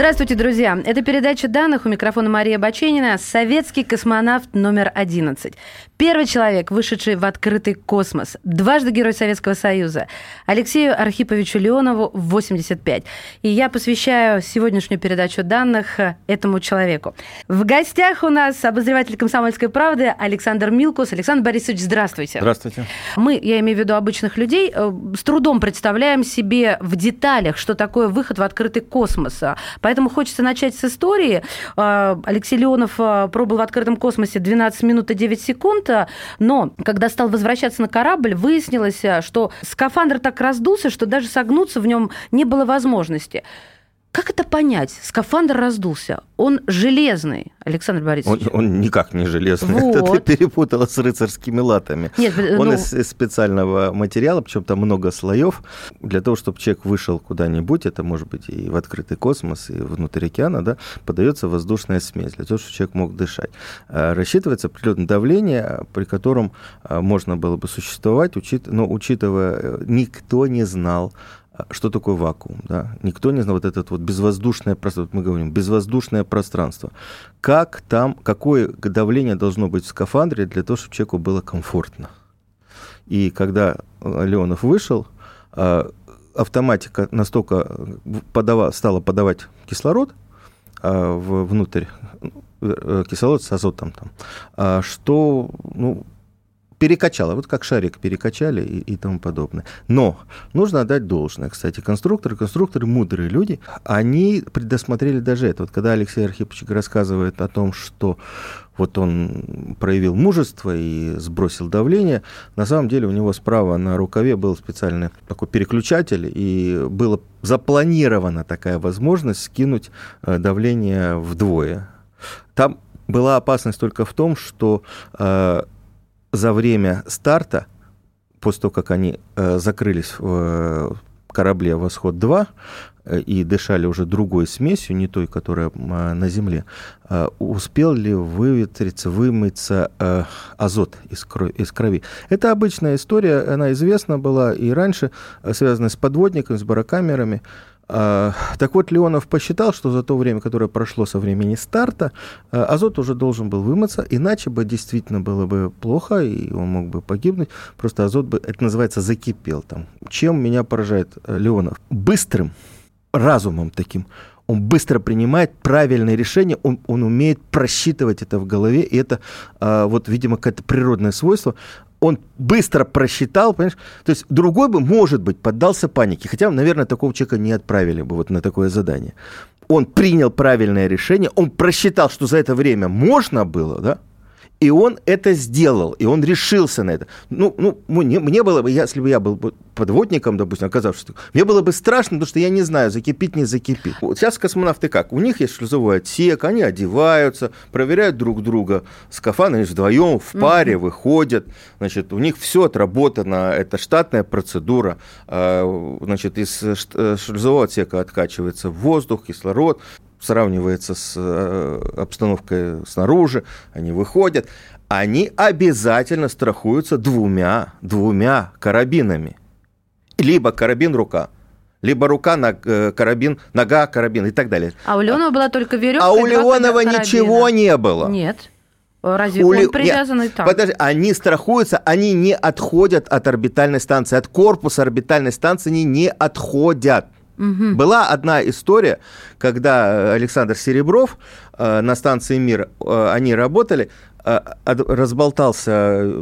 Здравствуйте, друзья. Это передача данных у микрофона Мария Баченина. Советский космонавт номер 11. Первый человек, вышедший в открытый космос. Дважды Герой Советского Союза. Алексею Архиповичу Леонову в 85. И я посвящаю сегодняшнюю передачу данных этому человеку. В гостях у нас обозреватель «Комсомольской правды» Александр Милкус. Александр Борисович, здравствуйте. Здравствуйте. Мы, я имею в виду обычных людей, э, с трудом представляем себе в деталях, что такое выход в открытый космос Поэтому хочется начать с истории. А, Алексей Леонов а, пробыл в открытом космосе 12 минут и 9 секунд, но когда стал возвращаться на корабль, выяснилось, что скафандр так раздулся, что даже согнуться в нем не было возможности. Как это понять? Скафандр раздулся. Он железный, Александр Борисович. Он, он никак не железный. Вот. Это ты перепутала с рыцарскими латами. Нет, он ну... из, из специального материала, причем там много слоев. Для того, чтобы человек вышел куда-нибудь, это может быть и в открытый космос, и внутрь океана, да, подается воздушная смесь для того, чтобы человек мог дышать. А, рассчитывается определенное давление, при котором а, можно было бы существовать, но учитывая, э, никто не знал, что такое вакуум, да? Никто не знал вот это вот безвоздушное пространство, мы говорим, безвоздушное пространство. Как там, какое давление должно быть в скафандре для того, чтобы человеку было комфортно. И когда Леонов вышел, а, автоматика настолько подава, стала подавать кислород внутрь, э, кислород с азотом там, что ну, перекачало, вот как шарик перекачали и, и тому подобное. Но нужно отдать должное, кстати, конструкторы, конструкторы мудрые люди, они предусмотрели даже это. Вот когда Алексей Архипович рассказывает о том, что вот он проявил мужество и сбросил давление. На самом деле у него справа на рукаве был специальный такой переключатель, и была запланирована такая возможность скинуть э, давление вдвое. Там была опасность только в том, что э, за время старта, после того, как они э, закрылись в э, корабле «Восход-2», э, и дышали уже другой смесью, не той, которая на Земле, успел ли выветриться, вымыться азот из крови. Это обычная история, она известна была и раньше, связанная с подводниками, с барокамерами. А, так вот, Леонов посчитал, что за то время, которое прошло со времени старта, а, азот уже должен был вымыться, иначе бы действительно было бы плохо, и он мог бы погибнуть. Просто азот бы, это называется, закипел там. Чем меня поражает э, Леонов? Быстрым разумом таким. Он быстро принимает правильные решения, он, он умеет просчитывать это в голове, и это а, вот, видимо, какое-то природное свойство он быстро просчитал, понимаешь? То есть другой бы, может быть, поддался панике. Хотя, наверное, такого человека не отправили бы вот на такое задание. Он принял правильное решение, он просчитал, что за это время можно было, да? И он это сделал, и он решился на это. Ну, ну мне, мне было бы, если бы я был подводником, допустим, оказавшись, мне было бы страшно, потому что я не знаю, закипит, не закипит. Вот сейчас космонавты как? У них есть шлюзовой отсек, они одеваются, проверяют друг друга, скафандры вдвоем, в паре mm-hmm. выходят, значит, у них все отработано, это штатная процедура, а, значит, из э, шлюзового отсека откачивается воздух, кислород, сравнивается с э, обстановкой снаружи, они выходят, они обязательно страхуются двумя, двумя карабинами. Либо карабин-рука, либо рука, на, э, карабин, нога, карабин и так далее. А у Леонова была только веревка. А у Леонова ничего не было. Нет. Разве у он привязанный Нет, там? Подожди, они страхуются, они не отходят от орбитальной станции, от корпуса орбитальной станции они не отходят. Угу. Была одна история, когда э, Александр Серебров э, на станции «Мир», э, они работали, разболтался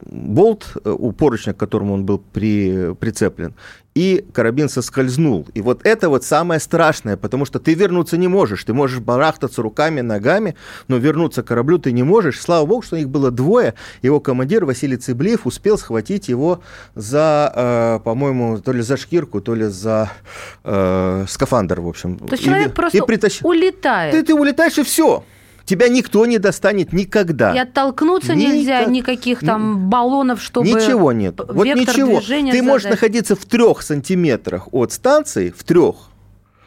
болт э, у поручня, к которому он был при, прицеплен, и карабин соскользнул. И вот это вот самое страшное, потому что ты вернуться не можешь. Ты можешь барахтаться руками, ногами, но вернуться к кораблю ты не можешь. Слава богу, что их было двое. Его командир Василий Цыблеев успел схватить его за, э, по-моему, то ли за шкирку, то ли за э, скафандр, в общем. То есть человек и, просто и притащ... улетает. Ты, ты улетаешь, и все. Тебя никто не достанет никогда. И оттолкнуться Никак... нельзя, никаких там баллонов, чтобы... Ничего нет. Вот ничего. Ты задать. можешь находиться в трех сантиметрах от станции, в трех,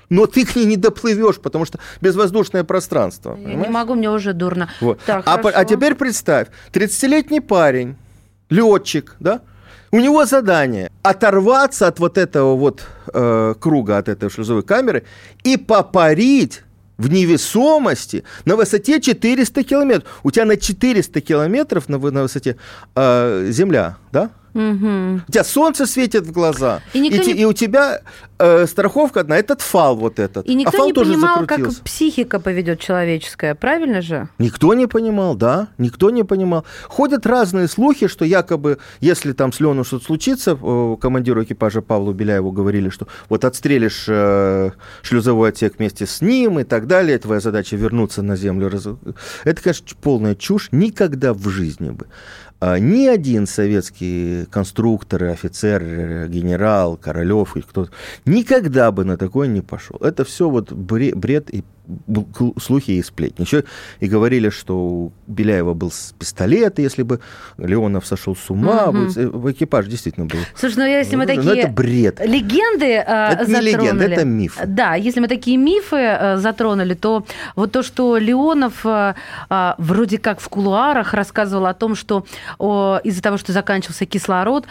но ты к ней не доплывешь, потому что безвоздушное пространство. Я понимаешь? не могу, мне уже дурно. Вот. Так, а, а теперь представь, 30-летний парень, летчик, да, у него задание оторваться от вот этого вот э, круга, от этой шлюзовой камеры и попарить в невесомости на высоте 400 километров. У тебя на 400 километров на, на высоте э, Земля, да? Угу. У тебя солнце светит в глаза, и, и, не... и у тебя э, страховка одна, этот фал вот этот. И никто а фал не тоже понимал, закрутился. как психика поведет человеческая, правильно же? Никто не понимал, да, никто не понимал. Ходят разные слухи, что якобы, если там с Лену что-то случится, командиру экипажа Павлу Беляеву говорили, что вот отстрелишь э, шлюзовой отсек вместе с ним и так далее, твоя задача вернуться на землю. Это, конечно, полная чушь, никогда в жизни бы. А ни один советский конструктор, офицер, генерал, Королев или кто-то никогда бы на такое не пошел. Это все вот бред и слухи и сплетни. Еще и говорили, что у Беляева был пистолет, если бы Леонов сошел с ума, угу. экипаж действительно был. Слушай, ну если мы ну, такие... Ну, это бред. Легенды э, Это затронули. не легенда, это миф. Да, если мы такие мифы э, затронули, то вот то, что Леонов э, вроде как в кулуарах рассказывал о том, что из-за того, что заканчивался кислород,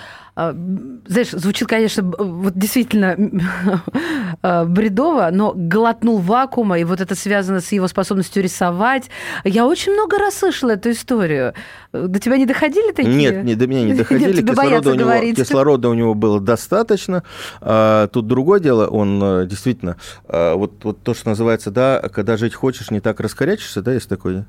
знаешь, звучит, конечно, вот действительно а, бредово, но глотнул вакуума, и вот это связано с его способностью рисовать. Я очень много раз слышала эту историю. До тебя не доходили такие? Нет, не, до меня не доходили. кислорода, у него, кислорода у него было достаточно. А, тут другое дело, он э, действительно, а, вот, вот то, что называется, да, когда жить хочешь, не так раскорячишься, да, есть такой.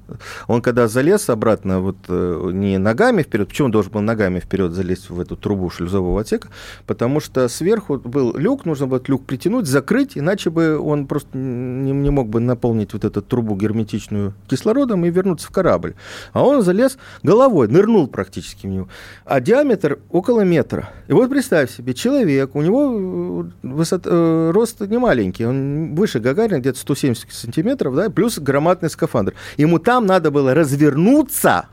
Он когда залез обратно, вот э, не ногами вперед, почему он должен был ногами вперед залезть в эту трубу шлюзового отсека, потому что сверху был люк, нужно было люк притянуть, закрыть, иначе бы он просто не, не мог бы наполнить вот эту трубу герметичную кислородом и вернуться в корабль. А он залез головой, нырнул практически в него. А диаметр около метра. И вот представь себе, человек, у него э, высот, э, рост не маленький, он выше Гагарина, где-то 170 сантиметров, да, плюс громадный скафандр. Ему там надо было развернуться,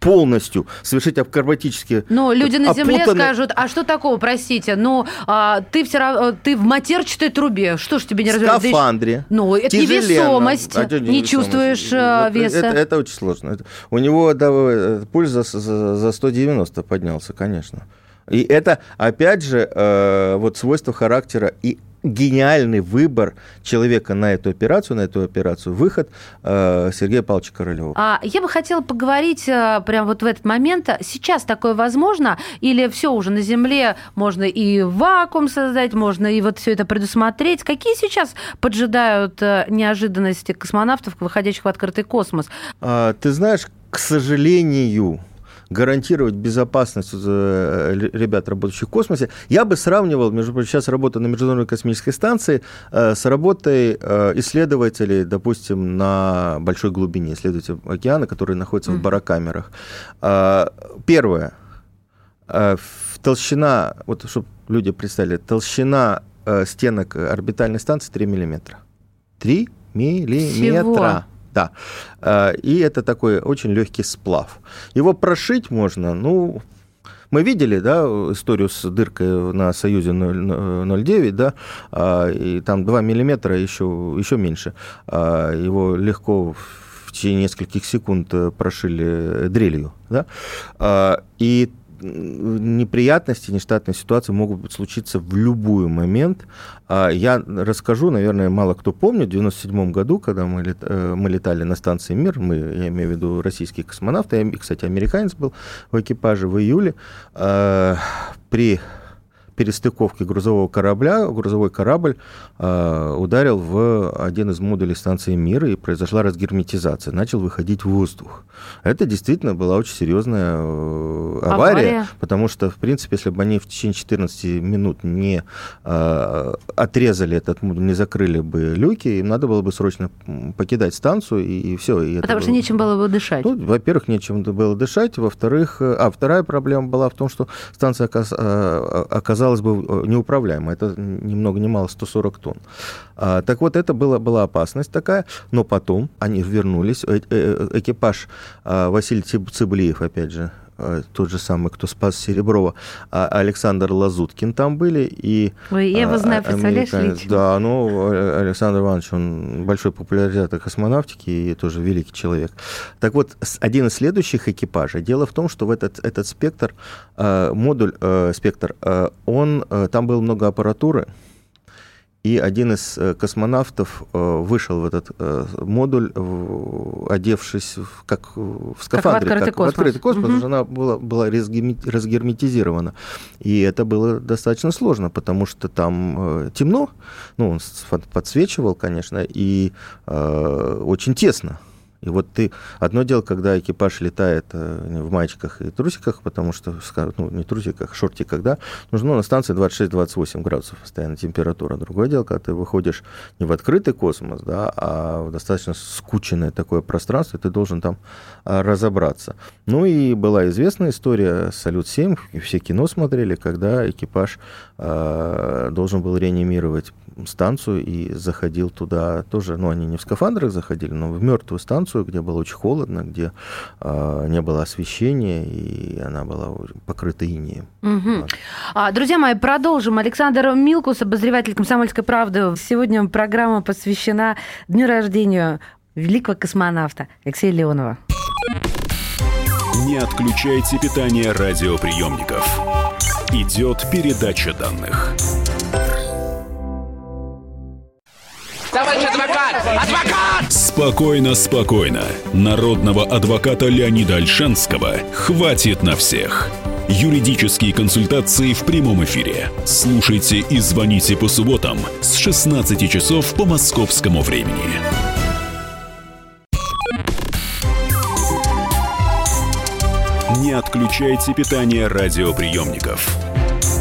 полностью совершить акробатические Но люди на опутанные... земле скажут, а что такого, простите, ну, а, ты все равно, ты в матерчатой трубе, что ж тебе не развернуть? В скафандре. Ну, это Тяжеленно. невесомость, а, не, не чувствуешь а, веса. Это, это очень сложно. Это, у него да, э, пульс за, за, за 190 поднялся, конечно. И это, опять же, э, вот свойство характера и гениальный выбор человека на эту операцию, на эту операцию, выход э, Сергея Павловича Королева. А я бы хотела поговорить э, прямо вот в этот момент. Сейчас такое возможно? Или все уже на Земле можно и вакуум создать, можно и вот все это предусмотреть? Какие сейчас поджидают э, неожиданности космонавтов, выходящих в открытый космос? А, ты знаешь, к сожалению, гарантировать безопасность э, ребят, работающих в космосе, я бы сравнивал, между прочим, сейчас работа на Международной космической станции э, с работой э, исследователей, допустим, на большой глубине, исследователей океана, которые находятся mm. в барокамерах. Первое. Толщина, вот чтобы люди представили, толщина стенок орбитальной станции 3 миллиметра. 3 миллиметра. Всего? Да. А, и это такой очень легкий сплав. Его прошить можно, ну, мы видели, да, историю с дыркой на Союзе 0,9, да, а, и там 2 миллиметра еще, еще меньше. А, его легко в течение нескольких секунд прошили дрелью, да, и неприятности, нештатные ситуации могут случиться в любой момент. А я расскажу, наверное, мало кто помнит, в 1997 году, когда мы, лет, э, мы летали на станции «Мир», мы, я имею в виду российские космонавты, я, кстати, американец был в экипаже в июле, э, при перестыковке грузового корабля грузовой корабль э, ударил в один из модулей станции «Мир», и произошла разгерметизация, начал выходить воздух. Это действительно была очень серьезная э, авария, авария, потому что, в принципе, если бы они в течение 14 минут не э, отрезали этот модуль, не закрыли бы люки, им надо было бы срочно покидать станцию, и, и все. И потому что было... нечем было бы дышать. Ну, во-первых, нечем было дышать, во-вторых, а вторая проблема была в том, что станция оказалась казалось бы, э, неуправляемо. Это ни много ни мало 140 тонн. А, так вот, это была, была опасность такая, но потом они вернулись. Э, э, экипаж а, Василий Цыблиев, опять же, э, тот же самый, кто спас Сереброва, а Александр Лазуткин там были. И, Ой, я его знаю, представляешь, лично. Да, ну, Александр Иванович, он большой популяризатор космонавтики и тоже великий человек. Так вот, один из следующих экипажей, дело в том, что в этот, этот спектр, модуль, спектр, он, там было много аппаратуры, и один из э, космонавтов э, вышел в этот э, модуль, одевшись как в скафандре, как в открытый как космос, в открытый космос угу. она была, была разгерметизирована. И это было достаточно сложно, потому что там темно, ну, он подсвечивал, конечно, и э, очень тесно. И вот ты... Одно дело, когда экипаж летает э, в маечках и трусиках, потому что, ну, не трусиках, шортиках, да, нужно на станции 26-28 градусов постоянно температура. Другое дело, когда ты выходишь не в открытый космос, да, а в достаточно скученное такое пространство, и ты должен там а, разобраться. Ну и была известная история «Салют-7», все кино смотрели, когда экипаж должен был реанимировать станцию и заходил туда тоже, ну, они не в скафандрах заходили, но в мертвую станцию, где было очень холодно, где э, не было освещения, и она была покрыта инеем. Угу. Вот. А, друзья мои, продолжим. Александр Милкус, обозреватель «Комсомольской правды». Сегодня программа посвящена дню рождения великого космонавта Алексея Леонова. Не отключайте питание радиоприемников. Идет передача данных. Товарищ адвокат! Адвокат! Спокойно, спокойно. Народного адвоката Леонида Альшанского хватит на всех. Юридические консультации в прямом эфире. Слушайте и звоните по субботам с 16 часов по московскому времени. Отключайте питание радиоприемников.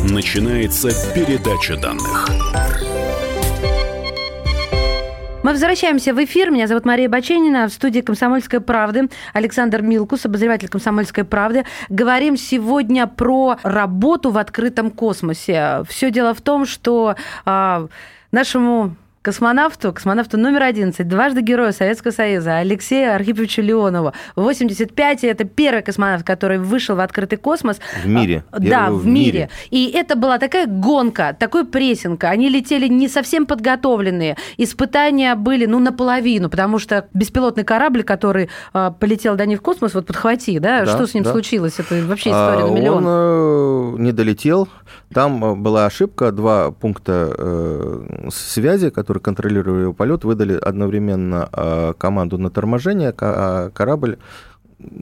Начинается передача данных. Мы возвращаемся в эфир. Меня зовут Мария Баченина. В студии «Комсомольской правды» Александр Милкус, обозреватель «Комсомольской правды». Говорим сегодня про работу в открытом космосе. Все дело в том, что а, нашему космонавту, космонавту номер 11, дважды Героя Советского Союза, Алексея Архиповича Леонова. В 85 это первый космонавт, который вышел в открытый космос. В мире. А, да, в, мире. мире. И это была такая гонка, такой прессинг. Они летели не совсем подготовленные. Испытания были, ну, наполовину, потому что беспилотный корабль, который э, полетел до них в космос, вот подхвати, да, да что с ним да. случилось? Это вообще история а, на миллион. Он э, не долетел. Там э, была ошибка, два пункта э, связи, которые которые контролировали его полет, выдали одновременно а, команду на торможение, а корабль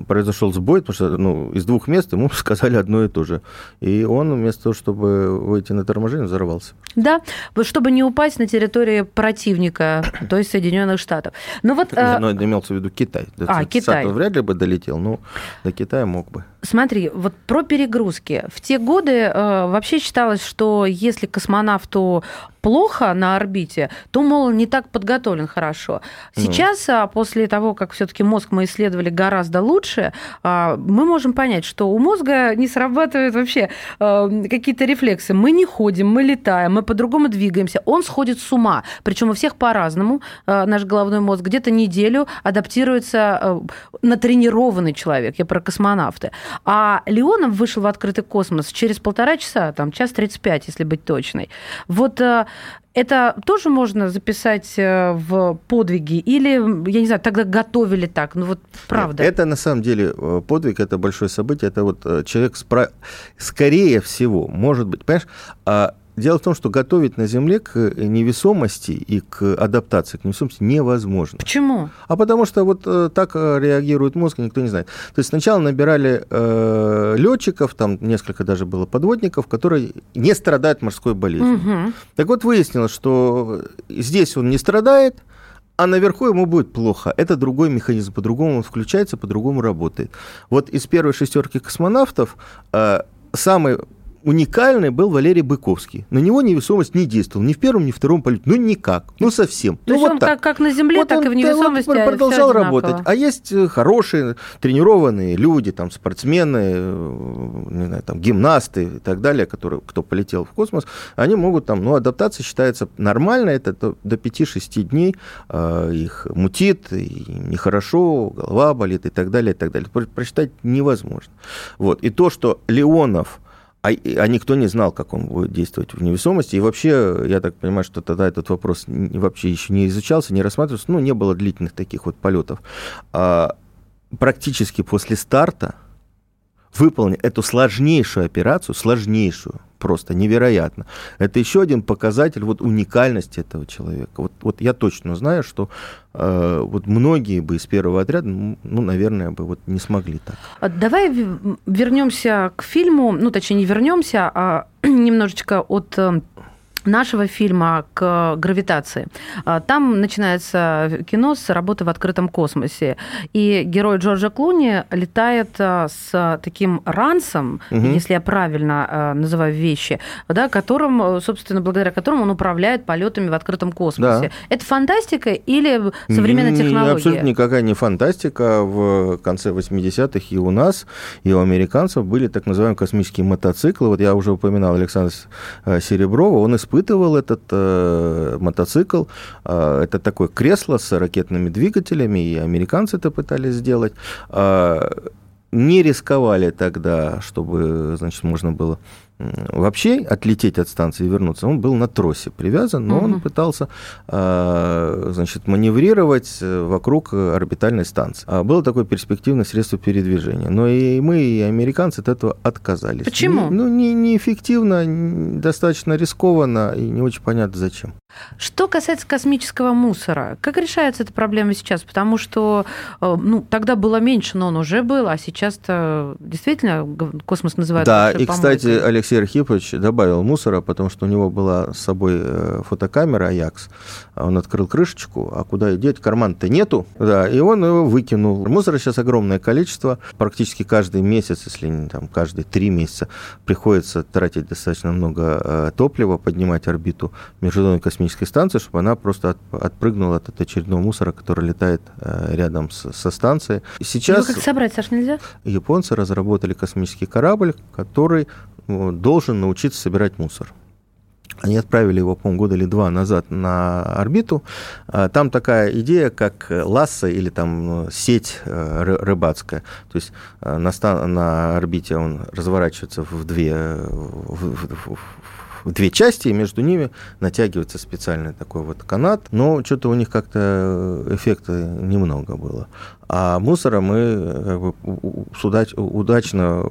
произошел сбой, потому что ну, из двух мест ему сказали одно и то же. И он вместо того, чтобы выйти на торможение, взорвался. Да, чтобы не упасть на территории противника, то есть Соединенных Штатов. Ну вот, а но имелся в виду Китай. А, Китай. вряд ли бы долетел, но до Китая мог бы. Смотри, вот про перегрузки. В те годы э, вообще считалось, что если космонавту плохо на орбите, то, мол, не так подготовлен хорошо. Ну. Сейчас, ну. после того, как все-таки мозг мы исследовали гораздо лучше, а, мы можем понять, что у мозга не срабатывают вообще э, какие-то рефлексы. Мы не ходим, мы летаем, мы по-другому двигаемся. Он сходит с ума. Причем у всех по-разному. Э, наш головной мозг где-то неделю адаптируется натренированный человек. Я про космонавты. А Леонов вышел в открытый космос через полтора часа, там, час 35, если быть точной. Вот э, это тоже можно записать э, в подвиги? Или, я не знаю, тогда готовили так? Ну вот правда. Это на самом деле э, подвиг, это большое событие. Это вот человек, спра... скорее всего, может быть, понимаешь, а Дело в том, что готовить на Земле к невесомости и к адаптации к невесомости невозможно. Почему? А потому что вот э, так э, реагирует мозг, никто не знает. То есть сначала набирали э, летчиков, там несколько даже было подводников, которые не страдают морской болезнью. Угу. Так вот выяснилось, что здесь он не страдает, а наверху ему будет плохо. Это другой механизм, по-другому он включается, по-другому работает. Вот из первой шестерки космонавтов э, самый уникальный был Валерий Быковский. На него невесомость не действовала ни в первом, ни в втором полете. Ну, никак. Ну, совсем. То ну, есть вот он так. Как, как на Земле, вот так он, и в невесомости. Вот продолжал работать. А есть э, хорошие, тренированные люди, там, спортсмены, э, не знаю, там, гимнасты и так далее, которые, кто полетел в космос, они могут там, ну, адаптация считается нормально, это до 5-6 дней э, их мутит, и нехорошо, голова болит и так далее, и так далее. Прочитать невозможно. Вот. И то, что Леонов а, а никто не знал, как он будет действовать в невесомости. И вообще, я так понимаю, что тогда этот вопрос вообще еще не изучался, не рассматривался, ну, не было длительных таких вот полетов. А, практически после старта выполнить эту сложнейшую операцию, сложнейшую, просто невероятно. Это еще один показатель вот уникальности этого человека. Вот, вот я точно знаю, что э, вот многие бы из первого отряда, ну, наверное, бы вот не смогли так. А давай вернемся к фильму, ну, точнее, не вернемся, а немножечко от э, нашего фильма к гравитации. А, там начинается кино с работы в открытом космосе. И герой Джорджа Клуни летает а, с таким рансом, угу. если я правильно а, называю вещи, да, которым, собственно, благодаря которому он управляет полетами в открытом космосе. Да. Это фантастика или современная не, технология? Абсолютно никакая не фантастика. В конце 80-х и у нас, и у американцев были так называемые космические мотоциклы. Вот я уже упоминал Александра э, Сереброва. Он испытывал испытывал этот э, мотоцикл. Э, это такое кресло с ракетными двигателями, и американцы это пытались сделать. Э, не рисковали тогда, чтобы, значит, можно было вообще отлететь от станции и вернуться, он был на тросе привязан, но угу. он пытался а, значит, маневрировать э, вокруг орбитальной станции. А было такое перспективное средство передвижения. Но и мы, и американцы от этого отказались. Почему? Ну, не, неэффективно, достаточно рискованно и не очень понятно зачем. Что касается космического мусора, как решается эта проблема сейчас? Потому что э, ну, тогда было меньше, но он уже был, а сейчас-то действительно космос называют Да, и, кстати, Алексей Алексей Архипович добавил мусора, потому что у него была с собой э, фотокамера Аякс. Он открыл крышечку, а куда и деть? Карман-то нету. Да, и он его выкинул. Мусора сейчас огромное количество. Практически каждый месяц, если не там каждые три месяца, приходится тратить достаточно много э, топлива, поднимать орбиту Международной космической станции, чтобы она просто от, отпрыгнула от очередного мусора, который летает э, рядом с, со станцией. Сейчас Его как собрать, Саш, нельзя? Японцы разработали космический корабль, который должен научиться собирать мусор. Они отправили его, по-моему, года или два назад на орбиту. А, там такая идея, как ласса или там ну, сеть э, рыбацкая. То есть э, на, на орбите он разворачивается в две, в, в, в две части, и между ними натягивается специальный такой вот канат. Но что-то у них как-то эффекта немного было. А мусора мы как бы, удач, удачно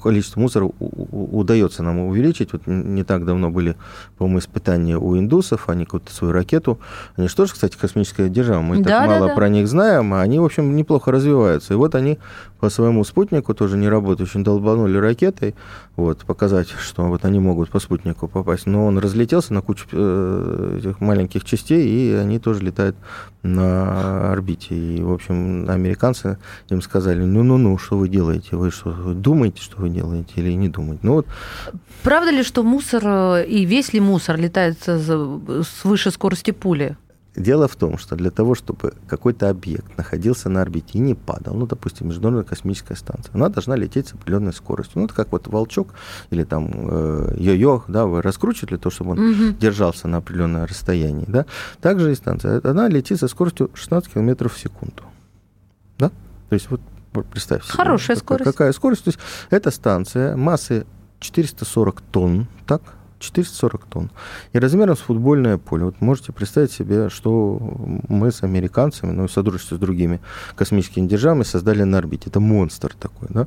количество мусора удается нам увеличить. Вот не так давно были, по-моему, испытания у индусов, они какую-то свою ракету, они же тоже, кстати, космическая держава, мы да, так да, мало да. про них знаем, а они, в общем, неплохо развиваются. И вот они по своему спутнику, тоже не работающим, долбанули ракетой, вот, показать, что вот они могут по спутнику попасть. Но он разлетелся на кучу э, этих маленьких частей, и они тоже летают на орбите. И, в общем, американцы им сказали, ну-ну-ну, что вы делаете? Вы что, вы думаете, что вы делаете или не думаете? Ну, вот. Правда ли, что мусор э, и весь ли мусор летает с выше скорости пули? Дело в том, что для того, чтобы какой-то объект находился на орбите и не падал, ну, допустим, Международная космическая станция, она должна лететь с определенной скоростью. Ну, это как вот волчок или там э, йо-йо, да, вы раскручиваете для того, чтобы он угу. держался на определенное расстояние, да. Также и станция, она летит со скоростью 16 км в секунду. Да? То есть вот представь себе. Хорошая какая, скорость. Какая скорость. То есть эта станция массы 440 тонн, так? 440 тонн. И размером с футбольное поле. Вот можете представить себе, что мы с американцами, ну, в сотрудничестве с другими космическими державами создали на орбите. Это монстр такой, да?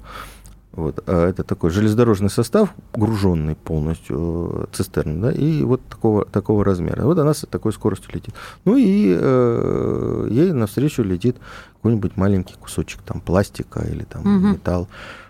Вот, а это такой железнодорожный состав, груженный полностью, э, цистерн, да, и вот такого, такого размера. Вот она с такой скоростью летит. Ну и э, ей навстречу летит какой-нибудь маленький кусочек там пластика или там угу. металл.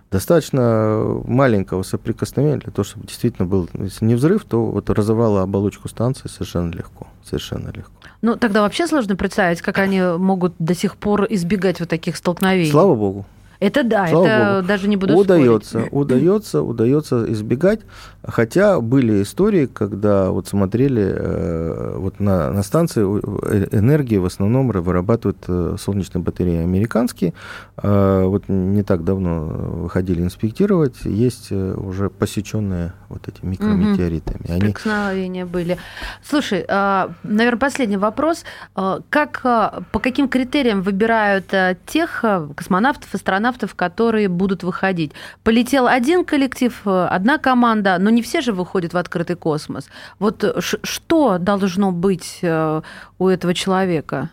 Достаточно маленького соприкосновения для того, чтобы действительно был, если не взрыв, то вот разорвало оболочку станции совершенно легко, совершенно легко. Ну, тогда вообще сложно представить, как они могут до сих пор избегать вот таких столкновений. Слава богу. Это да, Слава это Богу. даже не буду удается, спорить. Удается, удается избегать. Хотя были истории, когда вот смотрели, э, вот на, на станции э, энергии в основном вырабатывают э, солнечные батареи американские. Вот не так давно выходили инспектировать, есть уже посеченные вот эти микрометеоритами. Угу. Они... были. Слушай, а, наверное, последний вопрос. Как, по каким критериям выбирают тех космонавтов, астронавтов, которые будут выходить? Полетел один коллектив, одна команда, но не все же выходят в открытый космос. Вот что должно быть э, у этого человека?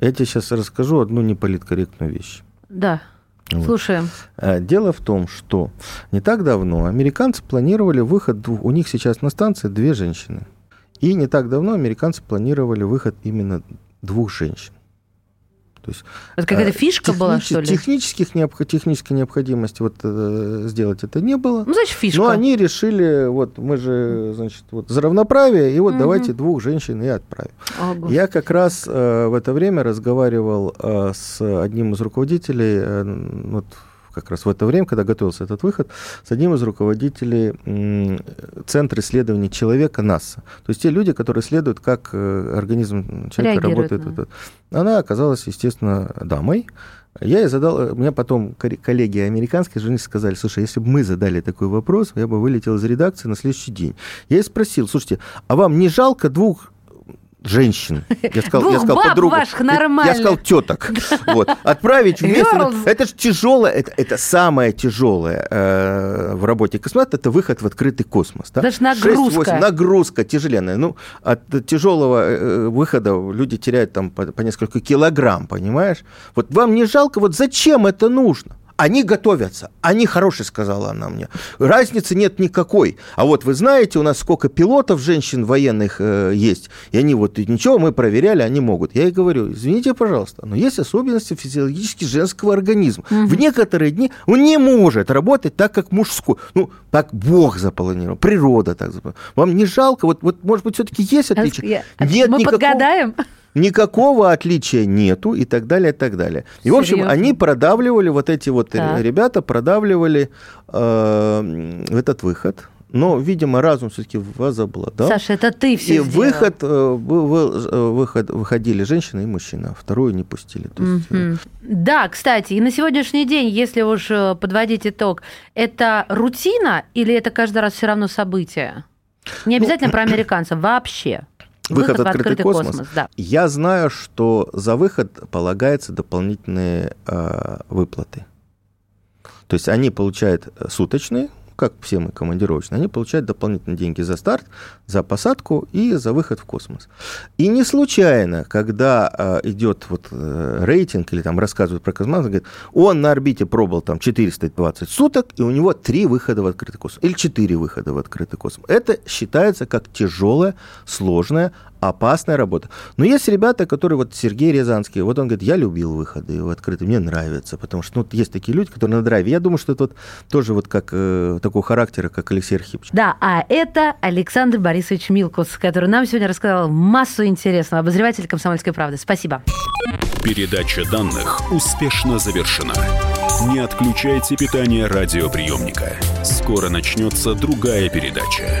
Я тебе сейчас расскажу одну неполиткорректную вещь. Да. Вот. Слушаем. Э, дело в том, что не так давно американцы планировали выход, у них сейчас на станции две женщины. И не так давно американцы планировали выход именно двух женщин. То есть, это какая-то э, фишка технич... была, что ли? Технических необх... Технической необходимости вот, э, сделать это не было. Ну, значит, фишка. Но они решили, вот мы же, значит, вот за равноправие, и вот угу. давайте двух женщин и отправим. О, Я как раз э, в это время разговаривал э, с одним из руководителей э, вот, как раз в это время, когда готовился этот выход, с одним из руководителей Центра исследований человека НАСА. То есть те люди, которые исследуют, как э, организм человека Реагирует, работает. Да. Она оказалась, естественно, дамой. Я ей задал, мне потом коллеги американские журналисты сказали, слушай, если бы мы задали такой вопрос, я бы вылетел из редакции на следующий день. Я ей спросил, слушайте, а вам не жалко двух женщин. Я сказал, Двух я сказал баб подругу. ваших нормально. Я сказал теток. Вот. Отправить вместе. Это же тяжелое, это, это самое тяжелое э, в работе космонавта, это выход в открытый космос. Да? Даже нагрузка. 6, нагрузка тяжеленная. Ну, от тяжелого э, выхода люди теряют там по, по несколько килограмм, понимаешь? Вот вам не жалко, вот зачем это нужно? Они готовятся. Они хорошие, сказала она мне. Разницы нет никакой. А вот вы знаете, у нас сколько пилотов женщин военных э, есть. И они вот, ничего, мы проверяли, они могут. Я ей говорю, извините, пожалуйста, но есть особенности физиологически женского организма. Угу. В некоторые дни он не может работать так, как мужской. Ну, так Бог запланировал, природа так запланировала. Вам не жалко? Вот, вот может быть, все-таки есть отличие? Нет Мы никакого... подгадаем никакого отличия нету и так далее, и так далее. И, Серьезно? в общем, они продавливали, вот эти вот так. ребята продавливали э, этот выход. Но, видимо, разум все-таки возобладал. Саша, это ты все И сделал. выход, э, э, выход, выходили женщина и мужчина, вторую не пустили. То есть, mm-hmm. Да, кстати, и на сегодняшний день, если уж подводить итог, это рутина или это каждый раз все равно событие? Не обязательно ну, про американцев, вообще. Выход, выход в открытый, открытый космос. космос да. Я знаю, что за выход полагаются дополнительные э, выплаты. То есть они получают суточные, как все мы командировочные, они получают дополнительные деньги за старт, за посадку и за выход в космос. И не случайно, когда э, идет вот э, рейтинг или там рассказывают про космонавта, говорит, он на орбите пробовал там 420 суток, и у него три выхода в открытый космос, или четыре выхода в открытый космос. Это считается как тяжелая, сложная, опасная работа. Но есть ребята, которые, вот Сергей Рязанский, вот он говорит, я любил выходы в открытый, мне нравится, потому что ну, есть такие люди, которые на драйве. Я думаю, что это вот тоже вот как э, такого характера, как Алексей Архипович. Да, а это Александр Борисович Милкус, который нам сегодня рассказал массу интересного. Обозреватель «Комсомольской правды». Спасибо. Передача данных успешно завершена. Не отключайте питание радиоприемника. Скоро начнется другая передача.